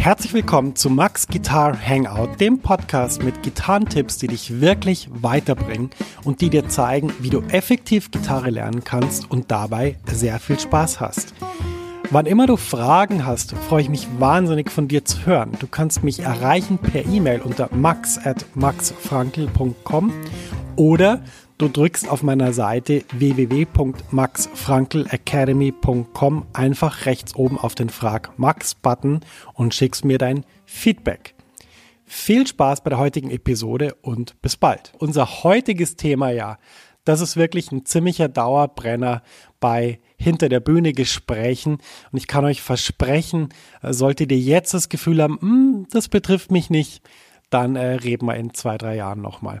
Herzlich willkommen zu Max Guitar Hangout, dem Podcast mit Gitarrentipps, die dich wirklich weiterbringen und die dir zeigen, wie du effektiv Gitarre lernen kannst und dabei sehr viel Spaß hast. Wann immer du Fragen hast, freue ich mich wahnsinnig von dir zu hören. Du kannst mich erreichen per E-Mail unter max at maxfrankel.com oder Du drückst auf meiner Seite www.maxfrankelacademy.com einfach rechts oben auf den Frag Max Button und schickst mir dein Feedback. Viel Spaß bei der heutigen Episode und bis bald. Unser heutiges Thema ja, das ist wirklich ein ziemlicher Dauerbrenner bei hinter der Bühne Gesprächen und ich kann euch versprechen, solltet ihr jetzt das Gefühl haben, hm, das betrifft mich nicht, dann äh, reden wir in zwei, drei Jahren nochmal.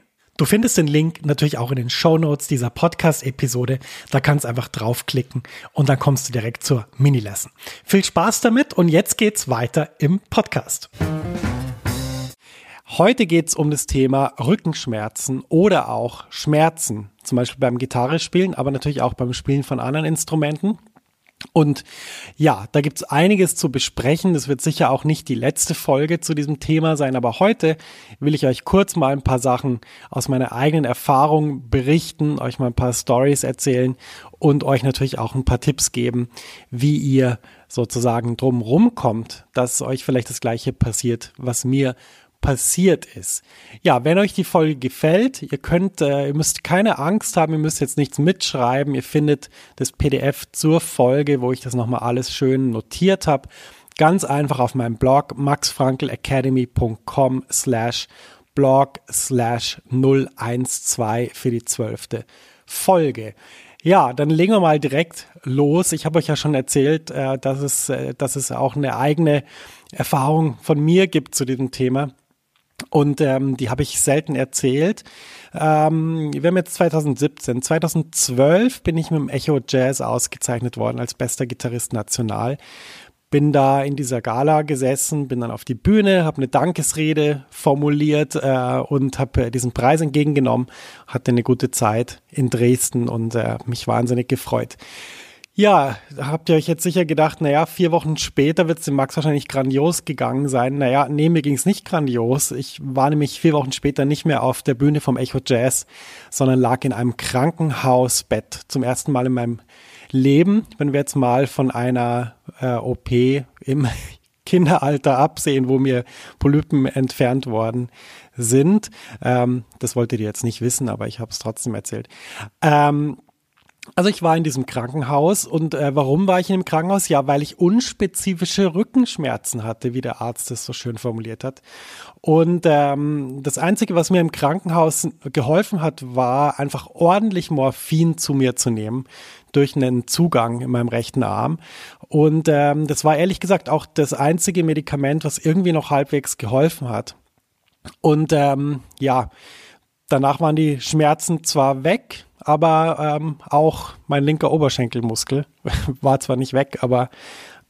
Du findest den Link natürlich auch in den Show Notes dieser Podcast-Episode. Da kannst du einfach draufklicken und dann kommst du direkt zur Mini-Lesson. Viel Spaß damit und jetzt geht's weiter im Podcast. Heute geht's um das Thema Rückenschmerzen oder auch Schmerzen, zum Beispiel beim Gitarre spielen, aber natürlich auch beim Spielen von anderen Instrumenten. Und ja, da gibt's einiges zu besprechen. Das wird sicher auch nicht die letzte Folge zu diesem Thema sein, aber heute will ich euch kurz mal ein paar Sachen aus meiner eigenen Erfahrung berichten, euch mal ein paar Stories erzählen und euch natürlich auch ein paar Tipps geben, wie ihr sozusagen drumrum kommt, dass euch vielleicht das gleiche passiert, was mir passiert ist. Ja, wenn euch die Folge gefällt, ihr könnt, äh, ihr müsst keine Angst haben, ihr müsst jetzt nichts mitschreiben. Ihr findet das PDF zur Folge, wo ich das nochmal alles schön notiert habe. Ganz einfach auf meinem Blog maxfrankelacademy.com slash blog slash 012 für die zwölfte Folge. Ja, dann legen wir mal direkt los. Ich habe euch ja schon erzählt, äh, dass, es, äh, dass es auch eine eigene Erfahrung von mir gibt zu diesem Thema. Und ähm, die habe ich selten erzählt. Ähm, wir haben jetzt 2017. 2012 bin ich mit dem Echo Jazz ausgezeichnet worden als bester Gitarrist national. Bin da in dieser Gala gesessen, bin dann auf die Bühne, habe eine Dankesrede formuliert äh, und habe äh, diesen Preis entgegengenommen, hatte eine gute Zeit in Dresden und äh, mich wahnsinnig gefreut. Ja, habt ihr euch jetzt sicher gedacht, naja, vier Wochen später wird es dem Max wahrscheinlich grandios gegangen sein. Naja, nee, mir ging es nicht grandios. Ich war nämlich vier Wochen später nicht mehr auf der Bühne vom Echo Jazz, sondern lag in einem Krankenhausbett zum ersten Mal in meinem Leben. Wenn wir jetzt mal von einer äh, OP im Kinderalter absehen, wo mir Polypen entfernt worden sind. Ähm, das wolltet ihr jetzt nicht wissen, aber ich habe es trotzdem erzählt. Ähm, also ich war in diesem Krankenhaus und äh, warum war ich in dem Krankenhaus? Ja, weil ich unspezifische Rückenschmerzen hatte, wie der Arzt es so schön formuliert hat. Und ähm, das Einzige, was mir im Krankenhaus geholfen hat, war einfach ordentlich Morphin zu mir zu nehmen durch einen Zugang in meinem rechten Arm. Und ähm, das war ehrlich gesagt auch das einzige Medikament, was irgendwie noch halbwegs geholfen hat. Und ähm, ja, danach waren die Schmerzen zwar weg, aber ähm, auch mein linker Oberschenkelmuskel war zwar nicht weg, aber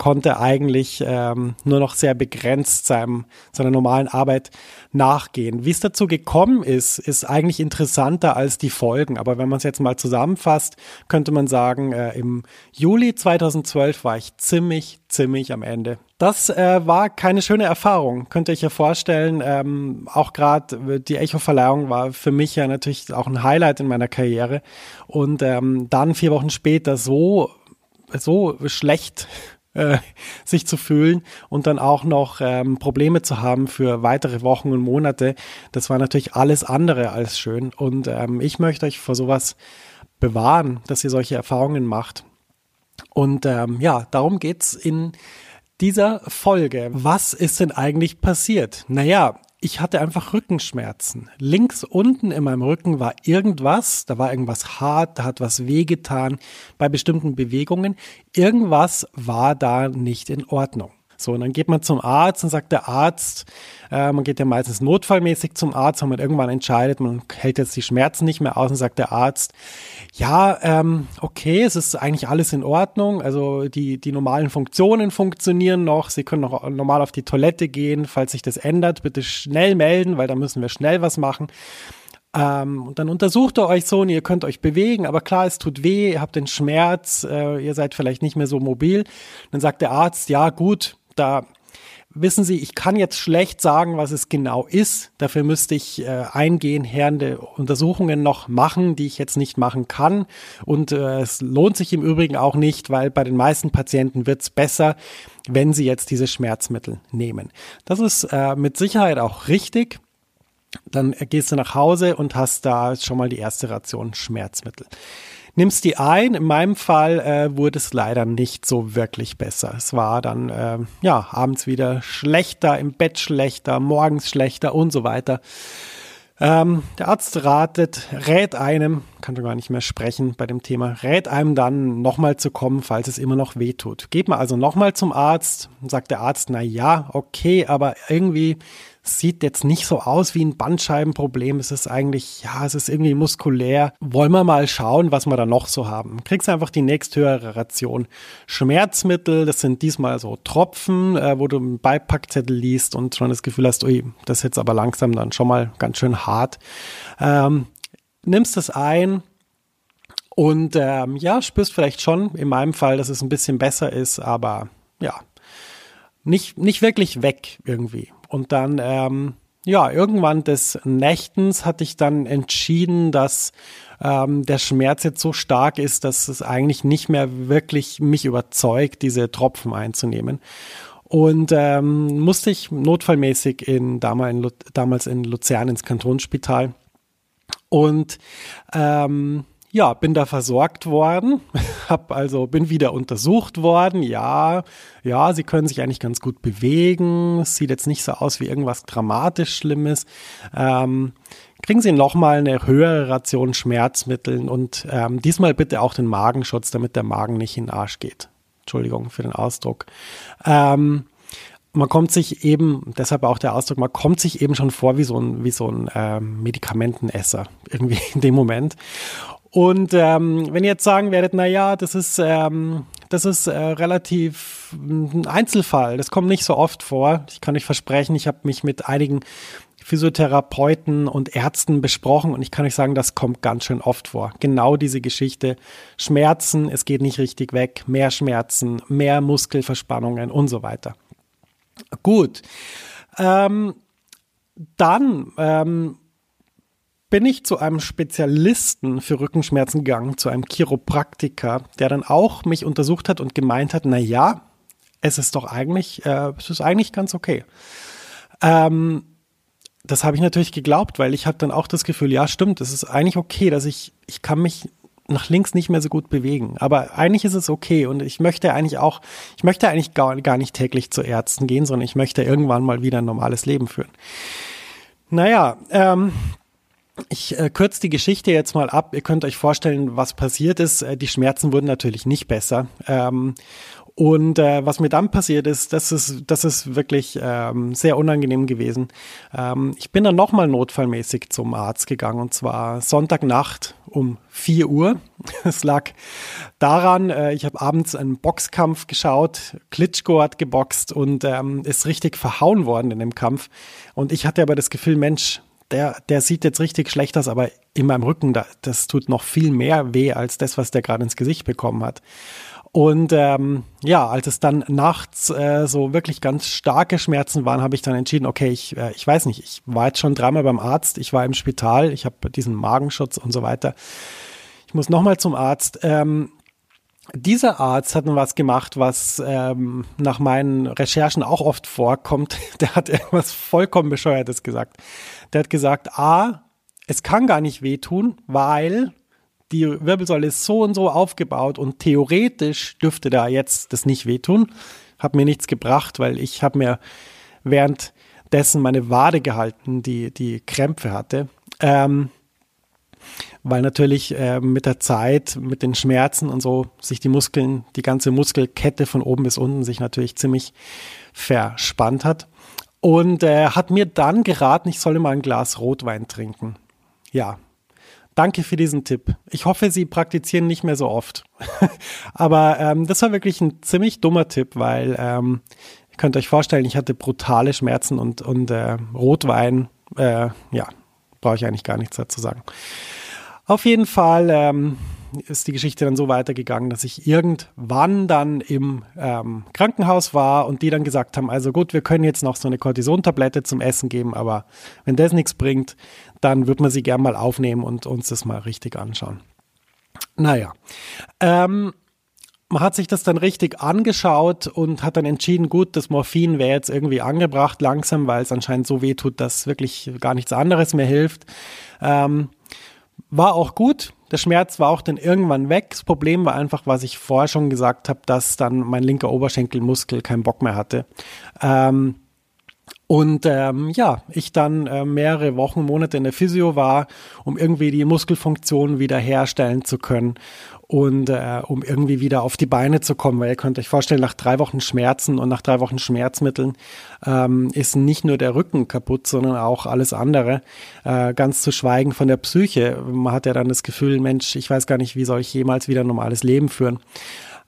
konnte eigentlich ähm, nur noch sehr begrenzt seinem, seiner normalen Arbeit nachgehen. Wie es dazu gekommen ist, ist eigentlich interessanter als die Folgen. Aber wenn man es jetzt mal zusammenfasst, könnte man sagen, äh, im Juli 2012 war ich ziemlich, ziemlich am Ende. Das äh, war keine schöne Erfahrung, könnt ihr euch ja vorstellen. Ähm, auch gerade die Echo-Verleihung war für mich ja natürlich auch ein Highlight in meiner Karriere. Und ähm, dann vier Wochen später so, so schlecht äh, sich zu fühlen und dann auch noch ähm, Probleme zu haben für weitere Wochen und Monate, das war natürlich alles andere als schön. Und ähm, ich möchte euch vor sowas bewahren, dass ihr solche Erfahrungen macht. Und ähm, ja, darum geht's in dieser Folge. Was ist denn eigentlich passiert? Naja, ich hatte einfach Rückenschmerzen. Links unten in meinem Rücken war irgendwas, da war irgendwas hart, da hat was wehgetan bei bestimmten Bewegungen. Irgendwas war da nicht in Ordnung. So, und dann geht man zum Arzt und sagt der Arzt, äh, man geht ja meistens notfallmäßig zum Arzt, wenn man irgendwann entscheidet, man hält jetzt die Schmerzen nicht mehr aus und sagt der Arzt, ja, ähm, okay, es ist eigentlich alles in Ordnung, also die, die normalen Funktionen funktionieren noch, Sie können noch normal auf die Toilette gehen, falls sich das ändert, bitte schnell melden, weil da müssen wir schnell was machen. Ähm, und dann untersucht er euch so und ihr könnt euch bewegen, aber klar, es tut weh, ihr habt den Schmerz, äh, ihr seid vielleicht nicht mehr so mobil. Dann sagt der Arzt, ja gut, da wissen Sie, ich kann jetzt schlecht sagen, was es genau ist. Dafür müsste ich äh, eingehende Untersuchungen noch machen, die ich jetzt nicht machen kann. Und äh, es lohnt sich im Übrigen auch nicht, weil bei den meisten Patienten wird es besser, wenn sie jetzt diese Schmerzmittel nehmen. Das ist äh, mit Sicherheit auch richtig. Dann gehst du nach Hause und hast da schon mal die erste Ration Schmerzmittel nimmst die ein. In meinem Fall äh, wurde es leider nicht so wirklich besser. Es war dann äh, ja abends wieder schlechter, im Bett schlechter, morgens schlechter und so weiter. Ähm, der Arzt ratet, rät einem, kann schon gar nicht mehr sprechen bei dem Thema, rät einem dann nochmal zu kommen, falls es immer noch weh tut. Geht man also nochmal zum Arzt, sagt der Arzt, na ja, okay, aber irgendwie sieht jetzt nicht so aus wie ein Bandscheibenproblem. Es ist eigentlich, ja, es ist irgendwie muskulär. Wollen wir mal schauen, was wir da noch so haben. Kriegst einfach die nächsthöhere Ration. Schmerzmittel, das sind diesmal so Tropfen, äh, wo du einen Beipackzettel liest und schon das Gefühl hast, ui, das ist jetzt aber langsam dann schon mal ganz schön hart. Ähm, nimmst es ein, und ähm, ja, spürst vielleicht schon in meinem Fall, dass es ein bisschen besser ist, aber ja, nicht, nicht wirklich weg irgendwie. Und dann, ähm, ja, irgendwann des Nächtens hatte ich dann entschieden, dass ähm, der Schmerz jetzt so stark ist, dass es eigentlich nicht mehr wirklich mich überzeugt, diese Tropfen einzunehmen. Und ähm, musste ich notfallmäßig in, damals in Luzern ins Kantonsspital. Und ähm, ja, bin da versorgt worden, hab also bin wieder untersucht worden. Ja, ja, sie können sich eigentlich ganz gut bewegen. Es sieht jetzt nicht so aus wie irgendwas dramatisch Schlimmes. Ähm, kriegen Sie nochmal eine höhere Ration Schmerzmitteln und ähm, diesmal bitte auch den Magenschutz, damit der Magen nicht in den Arsch geht. Entschuldigung für den Ausdruck. Ähm, man kommt sich eben, deshalb auch der Ausdruck, man kommt sich eben schon vor wie so ein, wie so ein ähm, Medikamentenesser irgendwie in dem Moment. Und ähm, wenn ihr jetzt sagen werdet, na ja, das ist ähm, das ist äh, relativ ein Einzelfall. Das kommt nicht so oft vor. Ich kann euch versprechen, ich habe mich mit einigen Physiotherapeuten und Ärzten besprochen und ich kann euch sagen, das kommt ganz schön oft vor. Genau diese Geschichte. Schmerzen, es geht nicht richtig weg, mehr Schmerzen, mehr Muskelverspannungen und so weiter. Gut. Ähm, dann ähm, bin ich zu einem Spezialisten für Rückenschmerzen gegangen, zu einem Chiropraktiker, der dann auch mich untersucht hat und gemeint hat, na ja, es ist doch eigentlich, äh, es ist eigentlich ganz okay. Ähm, das habe ich natürlich geglaubt, weil ich hatte dann auch das Gefühl, ja, stimmt, es ist eigentlich okay, dass ich, ich kann mich nach links nicht mehr so gut bewegen. Aber eigentlich ist es okay und ich möchte eigentlich auch, ich möchte eigentlich gar, gar nicht täglich zu Ärzten gehen, sondern ich möchte irgendwann mal wieder ein normales Leben führen. Naja, ähm, ich äh, kürze die Geschichte jetzt mal ab. Ihr könnt euch vorstellen, was passiert ist. Äh, die Schmerzen wurden natürlich nicht besser. Ähm, und äh, was mir dann passiert ist, das ist, das ist wirklich ähm, sehr unangenehm gewesen. Ähm, ich bin dann nochmal notfallmäßig zum Arzt gegangen und zwar Sonntagnacht um 4 Uhr. Es lag daran, äh, ich habe abends einen Boxkampf geschaut, Klitschko hat geboxt und ähm, ist richtig verhauen worden in dem Kampf. Und ich hatte aber das Gefühl, Mensch, der, der sieht jetzt richtig schlecht aus, aber in meinem Rücken, da, das tut noch viel mehr weh als das, was der gerade ins Gesicht bekommen hat. Und ähm, ja, als es dann nachts äh, so wirklich ganz starke Schmerzen waren, habe ich dann entschieden, okay, ich, äh, ich weiß nicht, ich war jetzt schon dreimal beim Arzt, ich war im Spital, ich habe diesen Magenschutz und so weiter. Ich muss nochmal zum Arzt. Ähm, dieser Arzt hat nun was gemacht, was ähm, nach meinen Recherchen auch oft vorkommt. Der hat irgendwas vollkommen Bescheuertes gesagt. Der hat gesagt, A, es kann gar nicht wehtun, weil die Wirbelsäule ist so und so aufgebaut und theoretisch dürfte da jetzt das nicht wehtun. Hat mir nichts gebracht, weil ich habe mir währenddessen meine Wade gehalten, die die Krämpfe hatte. Ähm, weil natürlich äh, mit der Zeit, mit den Schmerzen und so, sich die Muskeln, die ganze Muskelkette von oben bis unten sich natürlich ziemlich verspannt hat. Und äh, hat mir dann geraten, ich solle mal ein Glas Rotwein trinken. Ja, danke für diesen Tipp. Ich hoffe, Sie praktizieren nicht mehr so oft. Aber ähm, das war wirklich ein ziemlich dummer Tipp, weil ähm, ihr könnt euch vorstellen, ich hatte brutale Schmerzen und, und äh, Rotwein, äh, ja, brauche ich eigentlich gar nichts dazu sagen. Auf jeden Fall ähm, ist die Geschichte dann so weitergegangen, dass ich irgendwann dann im ähm, Krankenhaus war und die dann gesagt haben, also gut, wir können jetzt noch so eine Cortisontablette zum Essen geben, aber wenn das nichts bringt, dann wird man sie gern mal aufnehmen und uns das mal richtig anschauen. Naja, ähm, man hat sich das dann richtig angeschaut und hat dann entschieden, gut, das Morphin wäre jetzt irgendwie angebracht langsam, weil es anscheinend so weh tut, dass wirklich gar nichts anderes mehr hilft. Ähm, war auch gut. Der Schmerz war auch dann irgendwann weg. Das Problem war einfach, was ich vorher schon gesagt habe, dass dann mein linker Oberschenkelmuskel keinen Bock mehr hatte. Ähm, und ähm, ja, ich dann äh, mehrere Wochen, Monate in der Physio war, um irgendwie die Muskelfunktion wieder herstellen zu können und äh, um irgendwie wieder auf die Beine zu kommen, weil ihr könnt euch vorstellen, nach drei Wochen Schmerzen und nach drei Wochen Schmerzmitteln ähm, ist nicht nur der Rücken kaputt, sondern auch alles andere, äh, ganz zu schweigen von der Psyche. Man hat ja dann das Gefühl, Mensch, ich weiß gar nicht, wie soll ich jemals wieder ein normales Leben führen.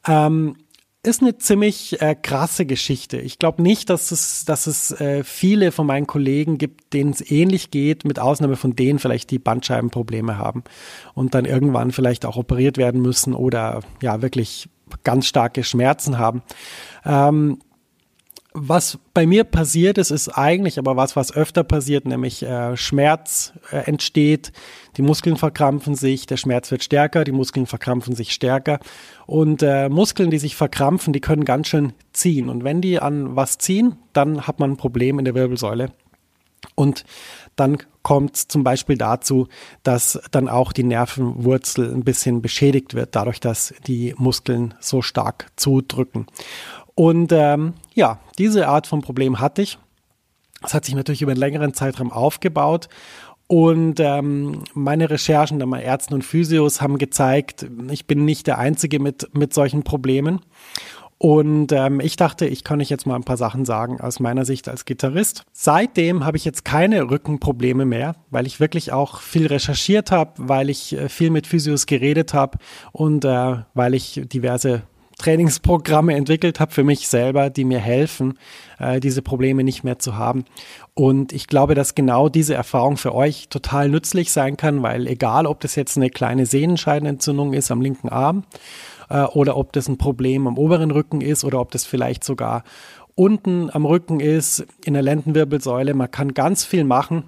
Ähm, ist eine ziemlich äh, krasse Geschichte. Ich glaube nicht, dass es, dass es äh, viele von meinen Kollegen gibt, denen es ähnlich geht, mit Ausnahme von denen vielleicht, die Bandscheibenprobleme haben und dann irgendwann vielleicht auch operiert werden müssen oder ja wirklich ganz starke Schmerzen haben. Ähm, was bei mir passiert ist, ist eigentlich aber was, was öfter passiert, nämlich äh, Schmerz äh, entsteht, die Muskeln verkrampfen sich, der Schmerz wird stärker, die Muskeln verkrampfen sich stärker. Und äh, Muskeln, die sich verkrampfen, die können ganz schön ziehen. Und wenn die an was ziehen, dann hat man ein Problem in der Wirbelsäule. Und dann kommt zum Beispiel dazu, dass dann auch die Nervenwurzel ein bisschen beschädigt wird, dadurch, dass die Muskeln so stark zudrücken. Und ähm, ja, diese Art von Problem hatte ich. Das hat sich natürlich über einen längeren Zeitraum aufgebaut. Und ähm, meine Recherchen der Ärzten und Physios haben gezeigt, ich bin nicht der Einzige mit, mit solchen Problemen. Und ähm, ich dachte, ich kann euch jetzt mal ein paar Sachen sagen aus meiner Sicht als Gitarrist. Seitdem habe ich jetzt keine Rückenprobleme mehr, weil ich wirklich auch viel recherchiert habe, weil ich äh, viel mit Physios geredet habe und äh, weil ich diverse Trainingsprogramme entwickelt habe für mich selber, die mir helfen, äh, diese Probleme nicht mehr zu haben. Und ich glaube, dass genau diese Erfahrung für euch total nützlich sein kann, weil egal, ob das jetzt eine kleine Sehnenscheidenentzündung ist am linken Arm äh, oder ob das ein Problem am oberen Rücken ist oder ob das vielleicht sogar unten am Rücken ist, in der Lendenwirbelsäule, man kann ganz viel machen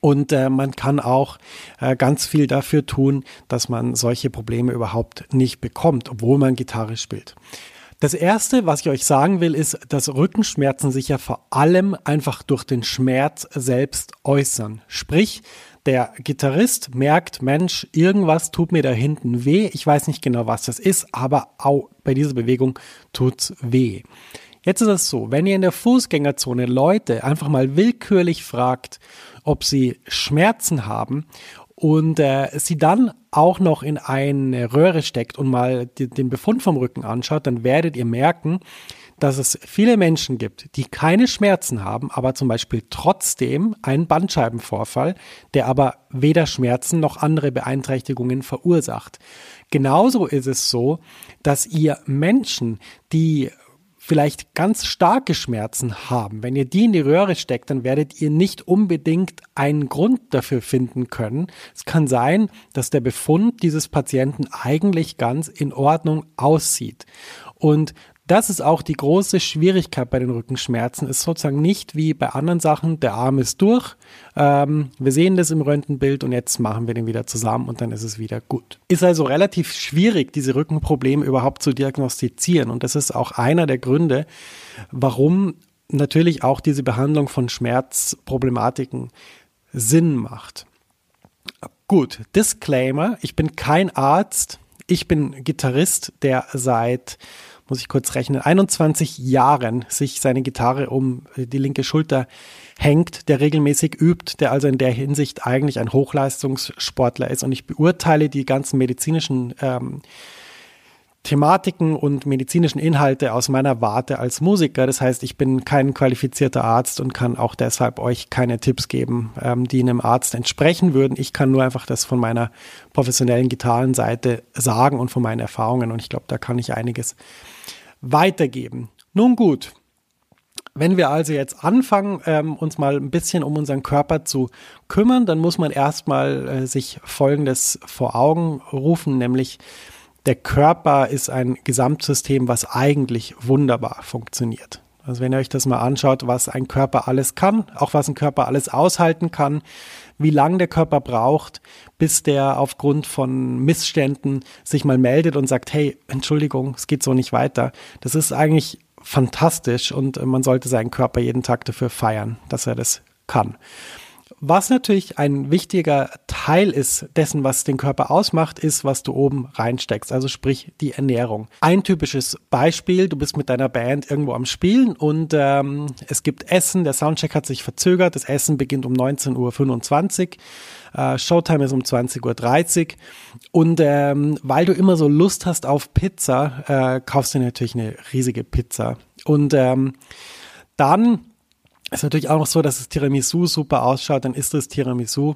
und äh, man kann auch äh, ganz viel dafür tun, dass man solche Probleme überhaupt nicht bekommt, obwohl man Gitarre spielt. Das erste, was ich euch sagen will, ist, dass Rückenschmerzen sich ja vor allem einfach durch den Schmerz selbst äußern. Sprich, der Gitarrist merkt, Mensch, irgendwas tut mir da hinten weh. Ich weiß nicht genau, was das ist, aber au, bei dieser Bewegung tut's weh. Jetzt ist es so, wenn ihr in der Fußgängerzone Leute einfach mal willkürlich fragt, ob sie Schmerzen haben und äh, sie dann auch noch in eine Röhre steckt und mal die, den Befund vom Rücken anschaut, dann werdet ihr merken, dass es viele Menschen gibt, die keine Schmerzen haben, aber zum Beispiel trotzdem einen Bandscheibenvorfall, der aber weder Schmerzen noch andere Beeinträchtigungen verursacht. Genauso ist es so, dass ihr Menschen, die vielleicht ganz starke Schmerzen haben, wenn ihr die in die Röhre steckt, dann werdet ihr nicht unbedingt einen Grund dafür finden können. Es kann sein, dass der Befund dieses Patienten eigentlich ganz in Ordnung aussieht. Und das ist auch die große Schwierigkeit bei den Rückenschmerzen. Ist sozusagen nicht wie bei anderen Sachen, der Arm ist durch, ähm, wir sehen das im Röntgenbild und jetzt machen wir den wieder zusammen und dann ist es wieder gut. Ist also relativ schwierig, diese Rückenprobleme überhaupt zu diagnostizieren und das ist auch einer der Gründe, warum natürlich auch diese Behandlung von Schmerzproblematiken Sinn macht. Gut, Disclaimer, ich bin kein Arzt, ich bin Gitarrist, der seit muss ich kurz rechnen, 21 Jahren sich seine Gitarre um die linke Schulter hängt, der regelmäßig übt, der also in der Hinsicht eigentlich ein Hochleistungssportler ist. Und ich beurteile die ganzen medizinischen ähm, Thematiken und medizinischen Inhalte aus meiner Warte als Musiker. Das heißt, ich bin kein qualifizierter Arzt und kann auch deshalb euch keine Tipps geben, ähm, die einem Arzt entsprechen würden. Ich kann nur einfach das von meiner professionellen Gitarrenseite sagen und von meinen Erfahrungen. Und ich glaube, da kann ich einiges weitergeben. Nun gut, wenn wir also jetzt anfangen, ähm, uns mal ein bisschen um unseren Körper zu kümmern, dann muss man erstmal äh, sich Folgendes vor Augen rufen, nämlich der Körper ist ein Gesamtsystem, was eigentlich wunderbar funktioniert. Also wenn ihr euch das mal anschaut, was ein Körper alles kann, auch was ein Körper alles aushalten kann, wie lange der Körper braucht, bis der aufgrund von Missständen sich mal meldet und sagt, hey, Entschuldigung, es geht so nicht weiter. Das ist eigentlich fantastisch und man sollte seinen Körper jeden Tag dafür feiern, dass er das kann. Was natürlich ein wichtiger Teil ist dessen, was den Körper ausmacht, ist, was du oben reinsteckst, also sprich die Ernährung. Ein typisches Beispiel, du bist mit deiner Band irgendwo am Spielen und ähm, es gibt Essen, der Soundcheck hat sich verzögert, das Essen beginnt um 19.25 Uhr, äh, Showtime ist um 20.30 Uhr und ähm, weil du immer so Lust hast auf Pizza, äh, kaufst du natürlich eine riesige Pizza und ähm, dann ist natürlich auch noch so, dass das Tiramisu super ausschaut, dann ist das Tiramisu.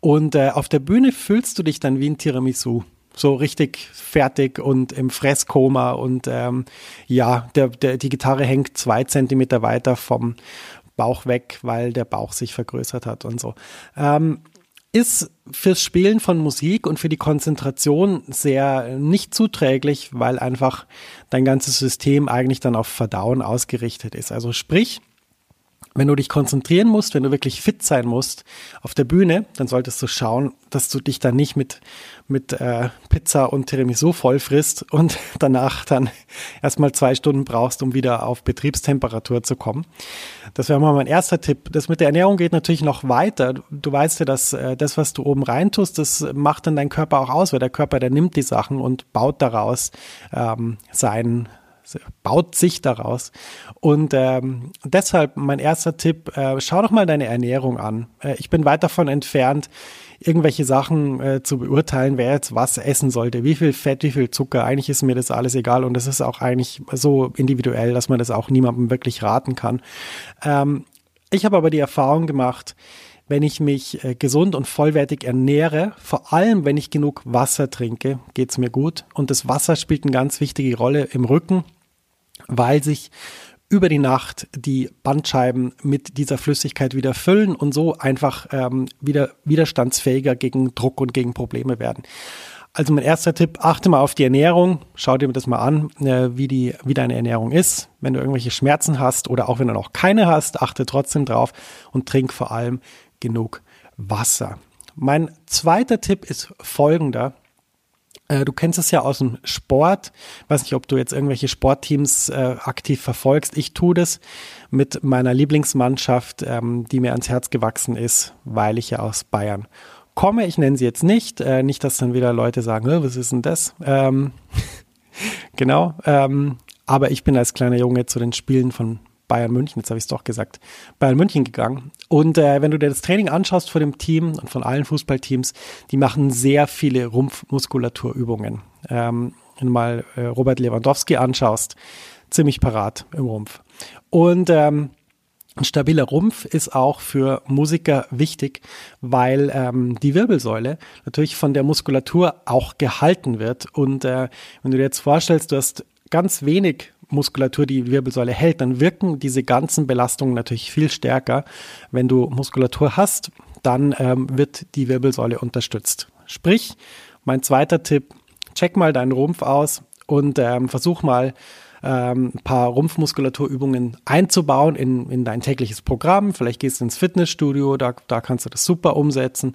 Und äh, auf der Bühne fühlst du dich dann wie ein Tiramisu. So richtig fertig und im Fresskoma und ähm, ja, der, der, die Gitarre hängt zwei Zentimeter weiter vom Bauch weg, weil der Bauch sich vergrößert hat und so. Ähm, ist fürs Spielen von Musik und für die Konzentration sehr nicht zuträglich, weil einfach dein ganzes System eigentlich dann auf Verdauen ausgerichtet ist. Also sprich, wenn du dich konzentrieren musst, wenn du wirklich fit sein musst auf der Bühne, dann solltest du schauen, dass du dich dann nicht mit, mit äh, Pizza und Tiramisu voll frisst und danach dann erstmal zwei Stunden brauchst, um wieder auf Betriebstemperatur zu kommen. Das wäre mal mein erster Tipp. Das mit der Ernährung geht natürlich noch weiter. Du weißt ja, dass äh, das, was du oben reintust, das macht dann dein Körper auch aus, weil der Körper, der nimmt die Sachen und baut daraus ähm, sein, baut sich daraus. Und ähm, deshalb mein erster Tipp, äh, schau doch mal deine Ernährung an. Äh, ich bin weit davon entfernt, irgendwelche Sachen äh, zu beurteilen, wer jetzt was essen sollte, wie viel Fett, wie viel Zucker. Eigentlich ist mir das alles egal und das ist auch eigentlich so individuell, dass man das auch niemandem wirklich raten kann. Ähm, ich habe aber die Erfahrung gemacht, wenn ich mich äh, gesund und vollwertig ernähre, vor allem wenn ich genug Wasser trinke, geht es mir gut. Und das Wasser spielt eine ganz wichtige Rolle im Rücken weil sich über die Nacht die Bandscheiben mit dieser Flüssigkeit wieder füllen und so einfach ähm, wieder widerstandsfähiger gegen Druck und gegen Probleme werden. Also mein erster Tipp, achte mal auf die Ernährung, schau dir das mal an, äh, wie, die, wie deine Ernährung ist. Wenn du irgendwelche Schmerzen hast oder auch wenn du noch keine hast, achte trotzdem drauf und trink vor allem genug Wasser. Mein zweiter Tipp ist folgender. Äh, du kennst es ja aus dem Sport. Weiß nicht, ob du jetzt irgendwelche Sportteams äh, aktiv verfolgst. Ich tue das mit meiner Lieblingsmannschaft, ähm, die mir ans Herz gewachsen ist, weil ich ja aus Bayern komme. Ich nenne sie jetzt nicht. Äh, nicht, dass dann wieder Leute sagen, was ist denn das? Ähm, genau. Ähm, aber ich bin als kleiner Junge zu den Spielen von Bayern München, jetzt habe ich es doch gesagt, Bayern München gegangen. Und äh, wenn du dir das Training anschaust von dem Team und von allen Fußballteams, die machen sehr viele Rumpfmuskulaturübungen. Ähm, wenn du mal äh, Robert Lewandowski anschaust, ziemlich parat im Rumpf. Und ähm, ein stabiler Rumpf ist auch für Musiker wichtig, weil ähm, die Wirbelsäule natürlich von der Muskulatur auch gehalten wird. Und äh, wenn du dir jetzt vorstellst, du hast ganz wenig Muskulatur die Wirbelsäule hält, dann wirken diese ganzen Belastungen natürlich viel stärker. Wenn du Muskulatur hast, dann ähm, wird die Wirbelsäule unterstützt. Sprich, mein zweiter Tipp, check mal deinen Rumpf aus und ähm, versuch mal ähm, ein paar Rumpfmuskulaturübungen einzubauen in, in dein tägliches Programm. Vielleicht gehst du ins Fitnessstudio, da, da kannst du das super umsetzen.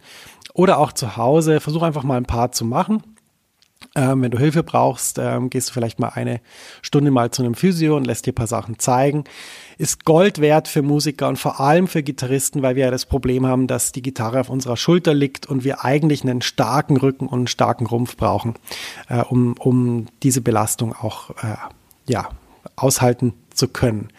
Oder auch zu Hause, versuch einfach mal ein paar zu machen. Ähm, wenn du Hilfe brauchst, ähm, gehst du vielleicht mal eine Stunde mal zu einem Physio und lässt dir ein paar Sachen zeigen. Ist Gold wert für Musiker und vor allem für Gitarristen, weil wir ja das Problem haben, dass die Gitarre auf unserer Schulter liegt und wir eigentlich einen starken Rücken und einen starken Rumpf brauchen, äh, um, um diese Belastung auch äh, ja, aushalten zu können.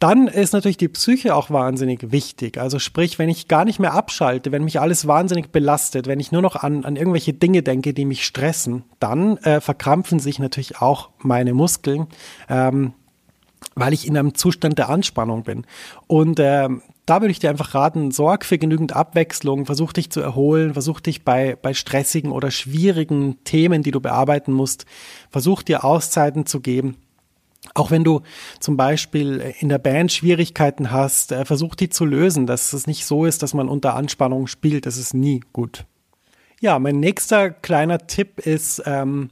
Dann ist natürlich die Psyche auch wahnsinnig wichtig. Also sprich, wenn ich gar nicht mehr abschalte, wenn mich alles wahnsinnig belastet, wenn ich nur noch an, an irgendwelche Dinge denke, die mich stressen, dann äh, verkrampfen sich natürlich auch meine Muskeln, ähm, weil ich in einem Zustand der Anspannung bin. Und ähm, da würde ich dir einfach raten, sorg für genügend Abwechslung, versuch dich zu erholen, versuch dich bei, bei stressigen oder schwierigen Themen, die du bearbeiten musst, versuch dir Auszeiten zu geben auch wenn du zum Beispiel in der Band Schwierigkeiten hast, äh, versuch die zu lösen, dass es nicht so ist, dass man unter Anspannung spielt. Das ist nie gut. Ja, mein nächster kleiner Tipp ist, ähm,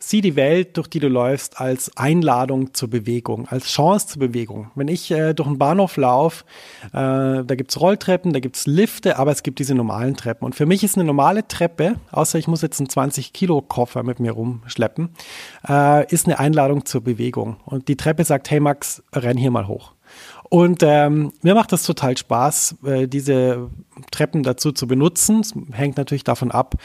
Sieh die Welt, durch die du läufst, als Einladung zur Bewegung, als Chance zur Bewegung. Wenn ich äh, durch einen Bahnhof laufe, äh, da gibt's Rolltreppen, da gibt's Lifte, aber es gibt diese normalen Treppen. Und für mich ist eine normale Treppe, außer ich muss jetzt einen 20-Kilo-Koffer mit mir rumschleppen, äh, ist eine Einladung zur Bewegung. Und die Treppe sagt, hey Max, renn hier mal hoch. Und ähm, mir macht das total Spaß, äh, diese Treppen dazu zu benutzen. Es hängt natürlich davon ab,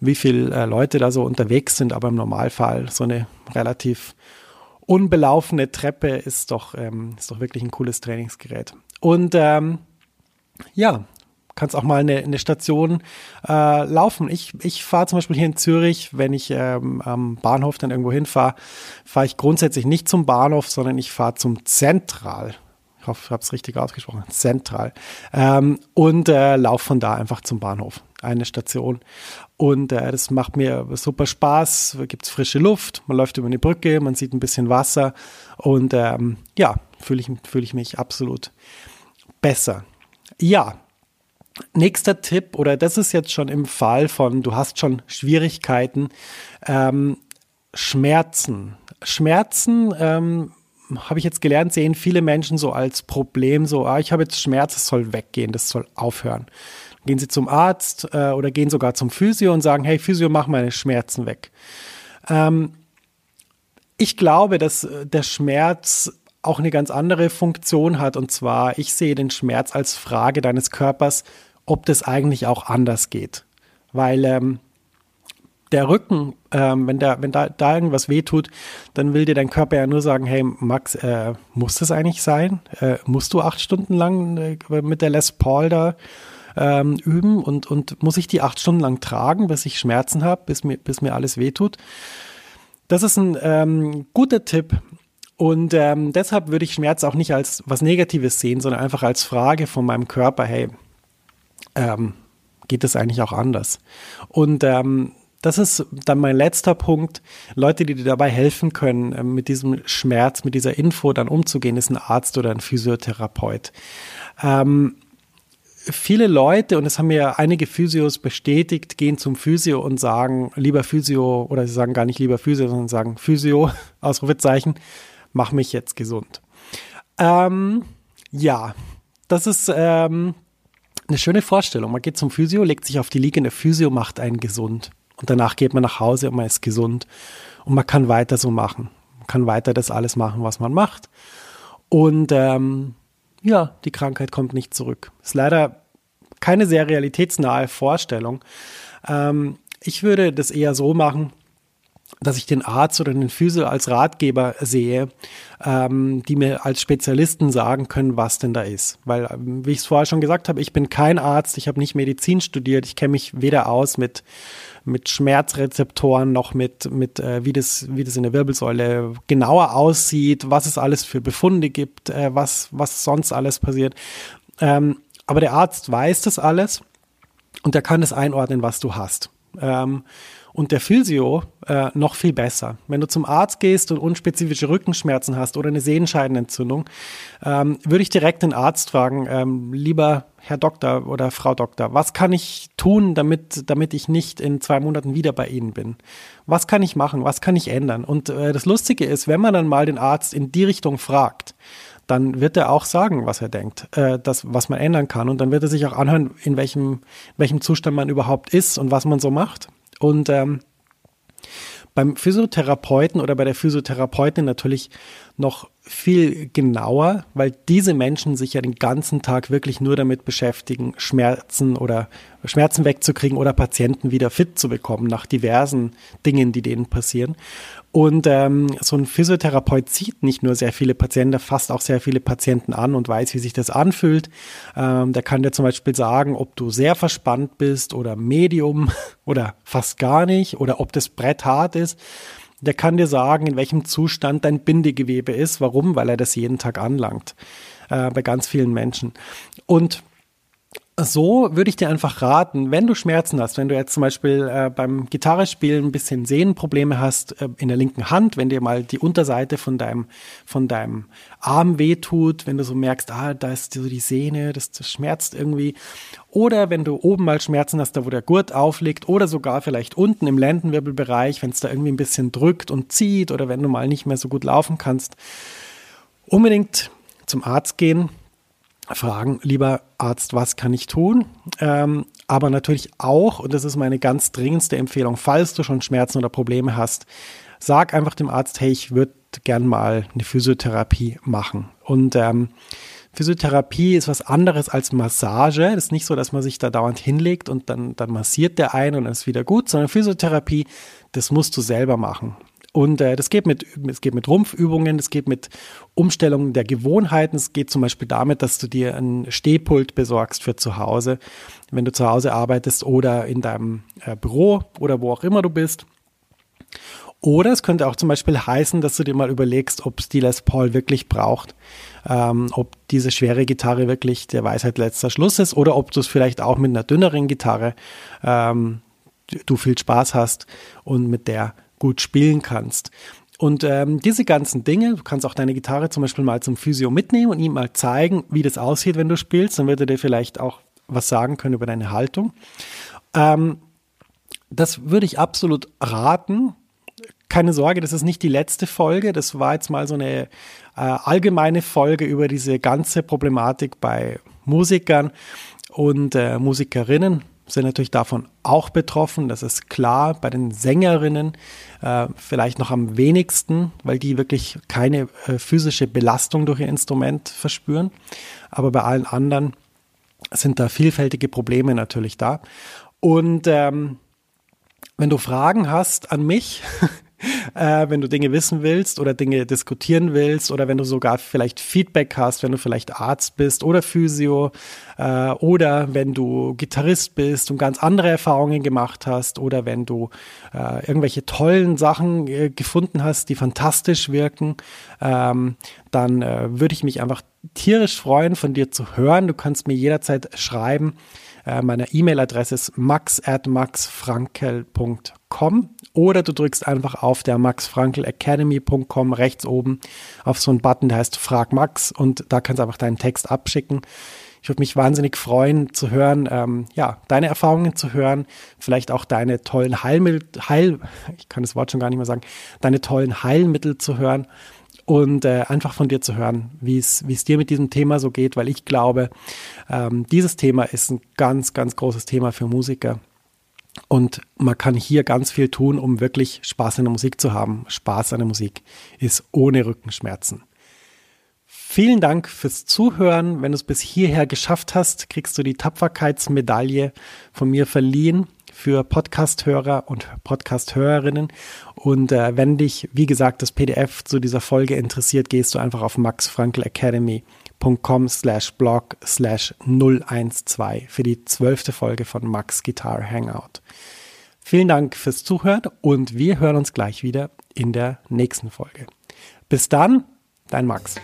wie viele äh, Leute da so unterwegs sind, aber im Normalfall so eine relativ unbelaufene Treppe ist doch, ähm, ist doch wirklich ein cooles Trainingsgerät. Und ähm, ja, kannst auch mal eine, eine Station äh, laufen. Ich, ich fahre zum Beispiel hier in Zürich, wenn ich ähm, am Bahnhof dann irgendwo hinfahre, fahre ich grundsätzlich nicht zum Bahnhof, sondern ich fahre zum Zentral. Ich hoffe, ich habe es richtig ausgesprochen. Zentral. Ähm, und äh, laufe von da einfach zum Bahnhof. Eine Station. Und äh, das macht mir super Spaß. Gibt es frische Luft, man läuft über eine Brücke, man sieht ein bisschen Wasser. Und ähm, ja, fühle ich, fühl ich mich absolut besser. Ja, nächster Tipp, oder das ist jetzt schon im Fall von, du hast schon Schwierigkeiten, ähm, Schmerzen. Schmerzen ähm, habe ich jetzt gelernt, sehen viele Menschen so als Problem, so, ah, ich habe jetzt Schmerz, es soll weggehen, das soll aufhören. Gehen sie zum Arzt äh, oder gehen sogar zum Physio und sagen, hey Physio, mach meine Schmerzen weg. Ähm, ich glaube, dass äh, der Schmerz auch eine ganz andere Funktion hat. Und zwar, ich sehe den Schmerz als Frage deines Körpers, ob das eigentlich auch anders geht. Weil ähm, der Rücken, ähm, wenn, der, wenn da, da irgendwas wehtut, dann will dir dein Körper ja nur sagen, hey Max, äh, muss das eigentlich sein? Äh, musst du acht Stunden lang äh, mit der Les Paul da ähm, üben und, und muss ich die acht Stunden lang tragen, bis ich Schmerzen habe, bis mir, bis mir alles wehtut? Das ist ein ähm, guter Tipp. Und ähm, deshalb würde ich Schmerz auch nicht als was Negatives sehen, sondern einfach als Frage von meinem Körper, hey, ähm, geht es eigentlich auch anders? Und ähm, das ist dann mein letzter Punkt. Leute, die dir dabei helfen können, ähm, mit diesem Schmerz, mit dieser Info dann umzugehen, ist ein Arzt oder ein Physiotherapeut. Ähm, viele Leute, und das haben mir einige Physios bestätigt, gehen zum Physio und sagen, lieber Physio, oder sie sagen gar nicht lieber Physio, sondern sagen Physio, Ausrufezeichen, mach mich jetzt gesund. Ähm, ja, das ist ähm, eine schöne Vorstellung. Man geht zum Physio, legt sich auf die liegende Physio, macht einen gesund. Und danach geht man nach Hause und man ist gesund. Und man kann weiter so machen. Man kann weiter das alles machen, was man macht. Und ähm, ja, die Krankheit kommt nicht zurück. Ist leider keine sehr realitätsnahe Vorstellung. Ähm, ich würde das eher so machen, dass ich den Arzt oder den Physio als Ratgeber sehe, ähm, die mir als Spezialisten sagen können, was denn da ist. Weil, ähm, wie ich es vorher schon gesagt habe, ich bin kein Arzt, ich habe nicht Medizin studiert, ich kenne mich weder aus mit mit Schmerzrezeptoren noch mit, mit äh, wie, das, wie das in der Wirbelsäule genauer aussieht, was es alles für Befunde gibt, äh, was, was sonst alles passiert. Ähm, aber der Arzt weiß das alles und der kann es einordnen, was du hast. Ähm, Und der Physio äh, noch viel besser. Wenn du zum Arzt gehst und unspezifische Rückenschmerzen hast oder eine Sehenscheidenentzündung, ähm, würde ich direkt den Arzt fragen, ähm, lieber Herr Doktor oder Frau Doktor, was kann ich tun, damit, damit ich nicht in zwei Monaten wieder bei Ihnen bin? Was kann ich machen? Was kann ich ändern? Und äh, das Lustige ist, wenn man dann mal den Arzt in die Richtung fragt, dann wird er auch sagen, was er denkt, äh, das, was man ändern kann. Und dann wird er sich auch anhören, in welchem, in welchem Zustand man überhaupt ist und was man so macht. Und ähm, beim Physiotherapeuten oder bei der Physiotherapeutin natürlich noch viel genauer, weil diese Menschen sich ja den ganzen Tag wirklich nur damit beschäftigen, Schmerzen oder Schmerzen wegzukriegen oder Patienten wieder fit zu bekommen nach diversen Dingen, die denen passieren. Und ähm, so ein Physiotherapeut sieht nicht nur sehr viele Patienten, der fasst auch sehr viele Patienten an und weiß, wie sich das anfühlt. Ähm, der kann dir zum Beispiel sagen, ob du sehr verspannt bist oder Medium oder fast gar nicht oder ob das Brett hart ist. Der kann dir sagen, in welchem Zustand dein Bindegewebe ist. Warum? Weil er das jeden Tag anlangt. Äh, bei ganz vielen Menschen. Und so würde ich dir einfach raten, wenn du Schmerzen hast, wenn du jetzt zum Beispiel äh, beim Gitarrespielen ein bisschen Sehnenprobleme hast äh, in der linken Hand, wenn dir mal die Unterseite von deinem, von deinem Arm wehtut, wenn du so merkst, ah, da ist so die Sehne, das, das schmerzt irgendwie. Oder wenn du oben mal Schmerzen hast, da wo der Gurt aufliegt, oder sogar vielleicht unten im Lendenwirbelbereich, wenn es da irgendwie ein bisschen drückt und zieht, oder wenn du mal nicht mehr so gut laufen kannst, unbedingt zum Arzt gehen fragen, lieber Arzt, was kann ich tun? Ähm, aber natürlich auch, und das ist meine ganz dringendste Empfehlung, falls du schon Schmerzen oder Probleme hast, sag einfach dem Arzt, hey, ich würde gern mal eine Physiotherapie machen. Und ähm, Physiotherapie ist was anderes als Massage. Es ist nicht so, dass man sich da dauernd hinlegt und dann, dann massiert der ein und dann ist wieder gut, sondern Physiotherapie, das musst du selber machen. Und äh, das geht mit, es geht mit Rumpfübungen, es geht mit Umstellungen der Gewohnheiten. Es geht zum Beispiel damit, dass du dir ein Stehpult besorgst für zu Hause, wenn du zu Hause arbeitest oder in deinem äh, Büro oder wo auch immer du bist. Oder es könnte auch zum Beispiel heißen, dass du dir mal überlegst, ob es Paul wirklich braucht, ähm, ob diese schwere Gitarre wirklich der Weisheit letzter Schluss ist oder ob du es vielleicht auch mit einer dünneren Gitarre ähm, du viel Spaß hast und mit der gut spielen kannst. Und ähm, diese ganzen Dinge, du kannst auch deine Gitarre zum Beispiel mal zum Physio mitnehmen und ihm mal zeigen, wie das aussieht, wenn du spielst. Dann wird er dir vielleicht auch was sagen können über deine Haltung. Ähm, das würde ich absolut raten. Keine Sorge, das ist nicht die letzte Folge. Das war jetzt mal so eine äh, allgemeine Folge über diese ganze Problematik bei Musikern und äh, Musikerinnen sind natürlich davon auch betroffen. Das ist klar. Bei den Sängerinnen äh, vielleicht noch am wenigsten, weil die wirklich keine äh, physische Belastung durch ihr Instrument verspüren. Aber bei allen anderen sind da vielfältige Probleme natürlich da. Und ähm, wenn du Fragen hast an mich, äh, wenn du Dinge wissen willst oder Dinge diskutieren willst oder wenn du sogar vielleicht Feedback hast, wenn du vielleicht Arzt bist oder Physio äh, oder wenn du Gitarrist bist und ganz andere Erfahrungen gemacht hast oder wenn du äh, irgendwelche tollen Sachen äh, gefunden hast, die fantastisch wirken, ähm, dann äh, würde ich mich einfach tierisch freuen, von dir zu hören. Du kannst mir jederzeit schreiben. Äh, meine E-Mail-Adresse ist max at maxfrankel.com oder du drückst einfach auf der maxfrankelacademy.com rechts oben auf so einen Button, der heißt Frag Max und da kannst du einfach deinen Text abschicken. Ich würde mich wahnsinnig freuen zu hören, ähm, ja, deine Erfahrungen zu hören, vielleicht auch deine tollen Heilmittel, Heil, ich kann das Wort schon gar nicht mehr sagen, deine tollen Heilmittel zu hören und äh, einfach von dir zu hören, wie es dir mit diesem Thema so geht, weil ich glaube, ähm, dieses Thema ist ein ganz, ganz großes Thema für Musiker und man kann hier ganz viel tun, um wirklich Spaß an der Musik zu haben. Spaß an der Musik ist ohne Rückenschmerzen. Vielen Dank fürs Zuhören. Wenn du es bis hierher geschafft hast, kriegst du die Tapferkeitsmedaille von mir verliehen für Podcast-Hörer und Podcast-Hörerinnen. Und äh, wenn dich, wie gesagt, das PDF zu dieser Folge interessiert, gehst du einfach auf Max Frankl Academy patreon.com slash blog slash 012 für die zwölfte Folge von Max Guitar Hangout. Vielen Dank fürs Zuhören und wir hören uns gleich wieder in der nächsten Folge. Bis dann, dein Max.